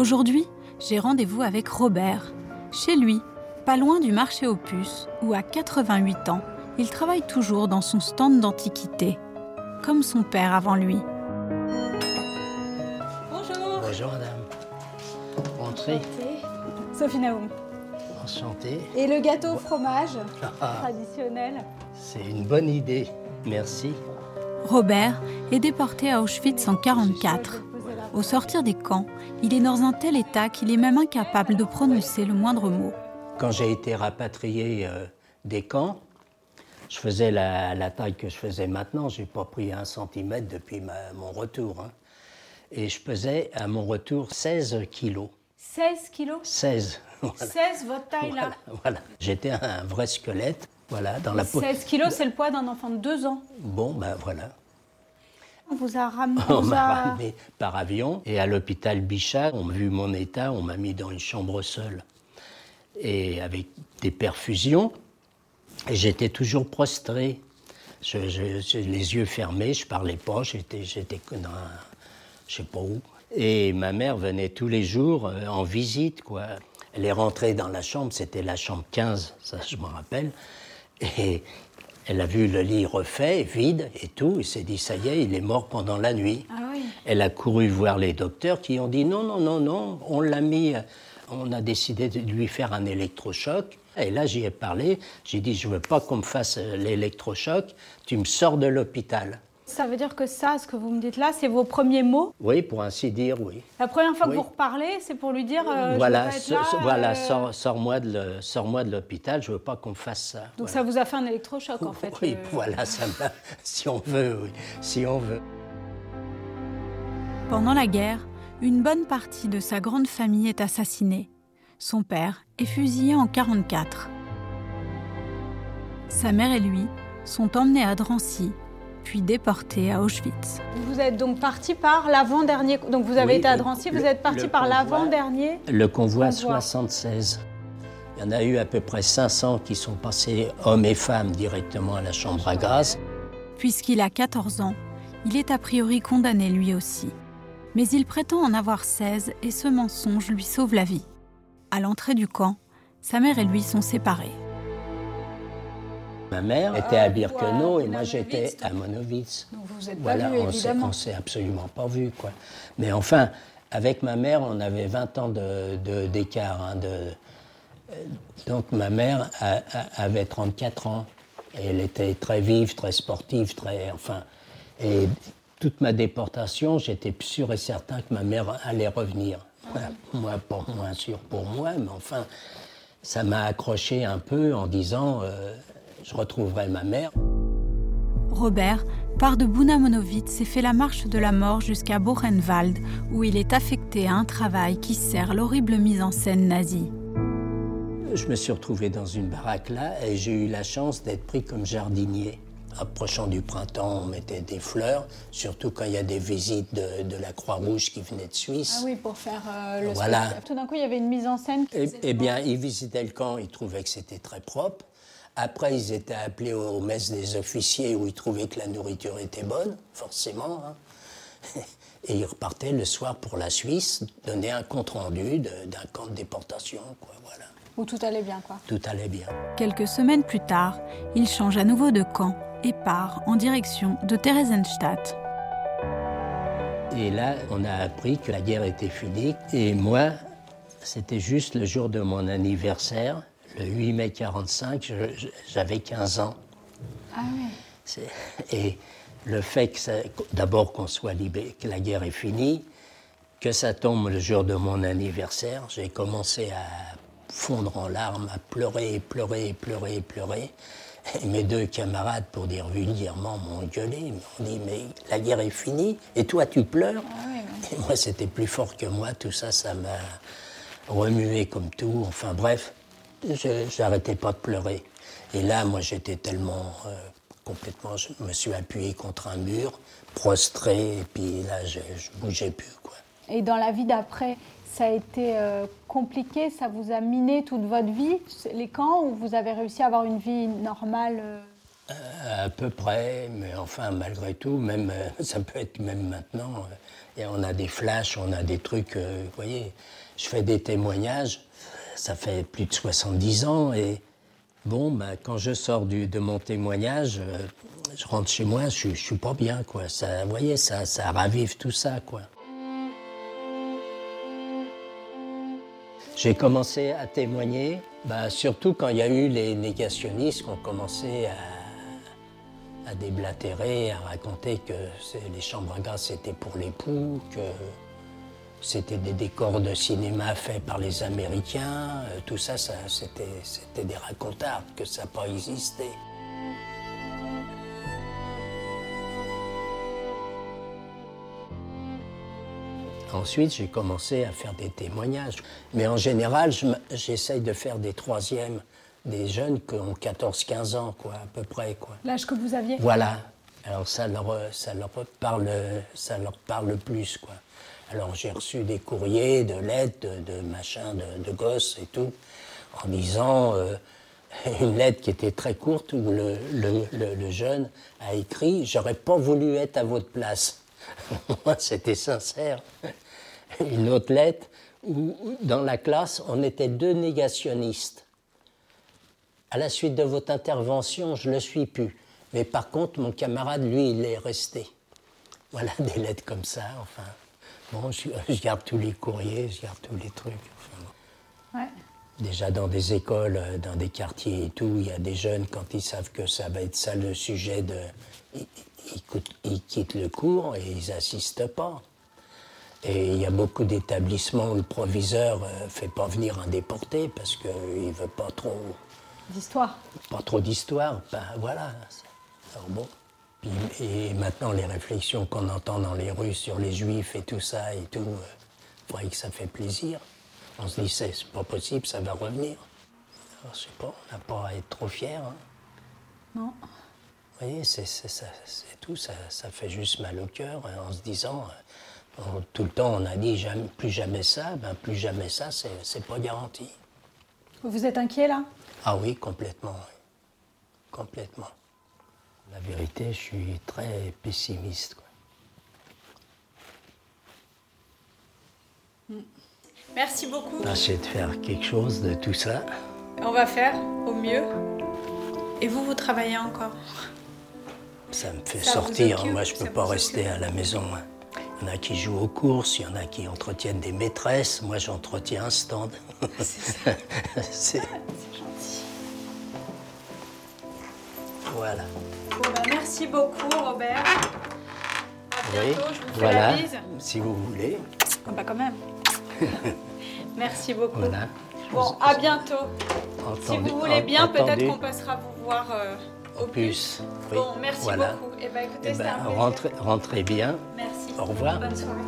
Aujourd'hui, j'ai rendez-vous avec Robert, chez lui, pas loin du marché aux puces, où à 88 ans, il travaille toujours dans son stand d'antiquité, comme son père avant lui. Bonjour. Bonjour madame. Entrez. Sophie Naoum. Enchanté. Et le gâteau au fromage Ah, traditionnel. c'est une bonne idée. Merci. Robert est déporté à Auschwitz en 1944. Au sortir des camps, il est dans un tel état qu'il est même incapable de prononcer le moindre mot. Quand j'ai été rapatrié euh, des camps, je faisais la, la taille que je faisais maintenant. J'ai pas pris un centimètre depuis ma- mon retour. hein. Et je pesais à mon retour 16 kilos. 16 kilos? 16. Voilà. 16, votre taille là? Voilà, voilà. J'étais un vrai squelette. Voilà, dans la peau. 16 kilos, c'est le poids d'un enfant de 2 ans. Bon, ben voilà. On vous a ramené. On m'a ramené par avion et à l'hôpital Bichat, on a vu mon état, on m'a mis dans une chambre seule et avec des perfusions. J'étais toujours prostré, Je- je- je- les yeux fermés, je parlais pas, j'étais, dans, un- je sais pas où. Et ma mère venait tous les jours euh, en visite, quoi. Elle est rentrée dans la chambre, c'était la chambre 15, ça je me rappelle. Et elle a vu le lit refait, vide et tout, et s'est dit, ça y est, il est mort pendant la nuit. Ah oui. Elle a couru voir les docteurs qui ont dit non, non, non, non, on l'a mis, on a décidé de lui faire un électrochoc. Et là, j'y ai parlé, j'ai dit, je veux pas qu'on me fasse euh, l'électrochoc, tu me sors de l'hôpital. Ça veut dire que ça, ce que vous me dites là, c'est vos premiers mots. Oui, pour ainsi dire, oui. La première fois que vous reparlez, c'est pour lui dire. euh, je voilà, veux pas être so- là, so- voilà, euh, sors- sors-moi de le- sors-moi de l'hôpital, je veux pas qu'on me fasse ça. Donc Voilà. ça vous a fait un électrochoc en fait. Oui, euh, voilà, ça m'a, si on veut, oui, si on veut. Pendant la guerre, une bonne partie de sa grande famille est assassinée. Son père est fusillé en 1944. Sa mère et lui sont emmenés à Drancy, puis déportés à Auschwitz. Vous êtes donc parti par l'avant-dernier. Donc vous avez Oui, été à le- Drancy, vous êtes parti par l'avant-dernier. Le convoi Convoi. 76. Il y en a eu à peu près 500 qui sont passés, hommes et femmes, directement à la chambre à gaz. Puisqu'il a 14 ans, il est a priori condamné lui aussi. Mais il prétend en avoir 16 et ce mensonge lui sauve la vie. À l'entrée du camp, sa mère et lui sont séparés. Ma mère était à Birkenau et moi j'étais à Monowitz. Donc vous vous êtes Voilà, pas vu on évidemment. on s'est absolument pas vu quoi. Mais enfin, avec ma mère, on avait 20 ans de- de- d'écart. hein, de, euh, donc ma mère a- a- avait 34 ans. Et elle était très vive, très sportive, très. Enfin. Et toute ma déportation, j'étais sûr et certain que ma mère allait revenir. Moi, pas moins sûr pour moi, mais enfin, ça m'a accroché un peu en disant euh, je retrouverai ma mère. Robert part de Bunamonowitz et fait la marche de la mort jusqu'à Borenwald, où il est affecté à un travail qui sert l'horrible mise en scène nazie. Je me suis retrouvé dans une baraque là et j'ai eu la chance d'être pris comme jardinier. Approchant du printemps, on mettait des fleurs, surtout quand il y a des visites de, de la Croix-Rouge qui venaient de Suisse. Ah oui, pour faire euh, le Voilà. spectacle. Tout d'un coup, il y avait une mise en scène. qui Eh, faisait- eh bien, ils visitaient le camp, ils trouvaient que c'était très propre. Après, ils étaient appelés aux messes des officiers où ils trouvaient que la nourriture était bonne, forcément. hein. Et ils repartaient le soir pour la Suisse, donner un compte-rendu d'un camp de déportation. Quoi, voilà. Où tout allait bien, quoi. Tout allait bien. Quelques semaines plus tard, il change à nouveau de camp et part en direction de Theresienstadt. Et là, on a appris que la guerre était finie. Et moi, c'était juste le jour de mon anniversaire, le 8 mai 45, je- je- j'avais 15 ans. Ah oui. Et le fait que d'abord qu'on soit libéré, que la guerre est finie, que ça tombe le jour de mon anniversaire, j'ai commencé à fondre en larmes, à pleurer, pleurer, pleurer, pleurer. Et mes deux camarades, pour dire vulgairement, m'ont gueulé, m'ont dit Mais la guerre est finie, et toi tu pleures Et moi, c'était plus fort que moi, tout ça, ça m'a remué comme tout. Enfin bref, j'arrêtais pas de pleurer. Et là, moi, j'étais tellement euh, complètement. Je me suis appuyé contre un mur, prostré, et puis là, je, je bougeais plus, quoi. Et dans la vie d'après, ça a été euh, compliqué? Ça vous a miné toute votre vie, les camps, ou vous avez réussi à avoir une vie normale euh? À peu près, mais enfin, malgré tout, même, ça peut être même maintenant. et on a des flashs, on a des trucs, vous voyez. Je fais des témoignages, ça fait plus de 70 ans, et bon, bah, quand je sors de mon témoignage, euh, je rentre chez moi, je, je suis pas bien, quoi. Ça, vous voyez, ça, ravive tout ça, quoi. J'ai commencé à témoigner, bah, surtout quand il y a eu les négationnistes qui ont commencé à, à déblatérer, à raconter que les chambres à gaz c'était pour l'époux, que c'était des décors de cinéma faits par les Américains. euh, Tout ça, ça c'était des racontards, que ça n'a pas existé. Ensuite, j'ai commencé à faire des témoignages. Mais en général, j'essaye de faire des troisièmes, des jeunes qui ont 14-15 ans, quoi, à peu près. Quoi. L'âge que vous aviez? Voilà. Alors ça leur, euh, ça leur parle, ça leur parle plus, quoi. Alors j'ai reçu des courriers, de lettres, de, machins, de, gosses et tout, en disant euh, une lettre qui était très courte où le, le- jeune a écrit J'aurais pas voulu être à votre place. Moi, c'était sincère. Une autre lettre où, dans la classe, on était deux négationnistes. À la suite de votre intervention, je ne le suis plus. Mais par contre, mon camarade, lui, il est resté. Voilà, des lettres comme ça, enfin. Bon, je, je garde tous les courriers, je garde tous les trucs. enfin. Ouais. Déjà dans des écoles, euh, dans des quartiers et tout, il y a des jeunes, quand ils savent que ça va être ça le sujet de. Ils, ils quittent le cours et ils n'assistent pas. Et il y a beaucoup d'établissements où le proviseur ne fait pas venir un déporté parce qu'il ne veut pas trop D'histoire. pas trop d'histoire, ben voilà. Alors bon? Puis- et maintenant, les réflexions qu'on entend dans les rues sur les juifs et tout ça et tout, euh, vous voyez que ça fait plaisir. On se dit, c'est c'est pas possible, ça va revenir. Alors, je sais pas, on n'a pas à être trop fier. hein. Non. Vous voyez, c'est c'est c'est tout, ça, ça fait juste mal au cœur hein, en se disant, euh, on- tout le temps on a dit jamais, plus jamais ça, ben plus jamais ça, c'est c'est pas garanti. Vous êtes inquiet là? Ah oui, complètement. oui. Complètement. La vérité, je suis très pessimiste. quoi. Merci beaucoup. Essayer de faire quelque chose de tout ça. On va faire au mieux. Et vous, vous travaillez encore? Ça me fait Ça sortir. occupe, Moi, je ça peux pas rester à la maison. hein. Il y en a qui jouent aux courses, il y en a qui entretiennent des maîtresses. Moi, j'entretiens un stand. C'est- Voilà. Bon, bah, merci beaucoup, Robert. À Oui, bientôt, je vous fais voilà. la bise. Si vous voulez. Ah bah quand même. merci beaucoup. Voilà. Bon, à bientôt. Si vous voulez bien, peut-être qu'on passera vous voir euh, au Plus. bus. Oui, Bon, merci voilà. beaucoup. Eh ben, écoutez, Eh ben, rentrez, rentrez bien. Merci. Au revoir. Bonne soirée.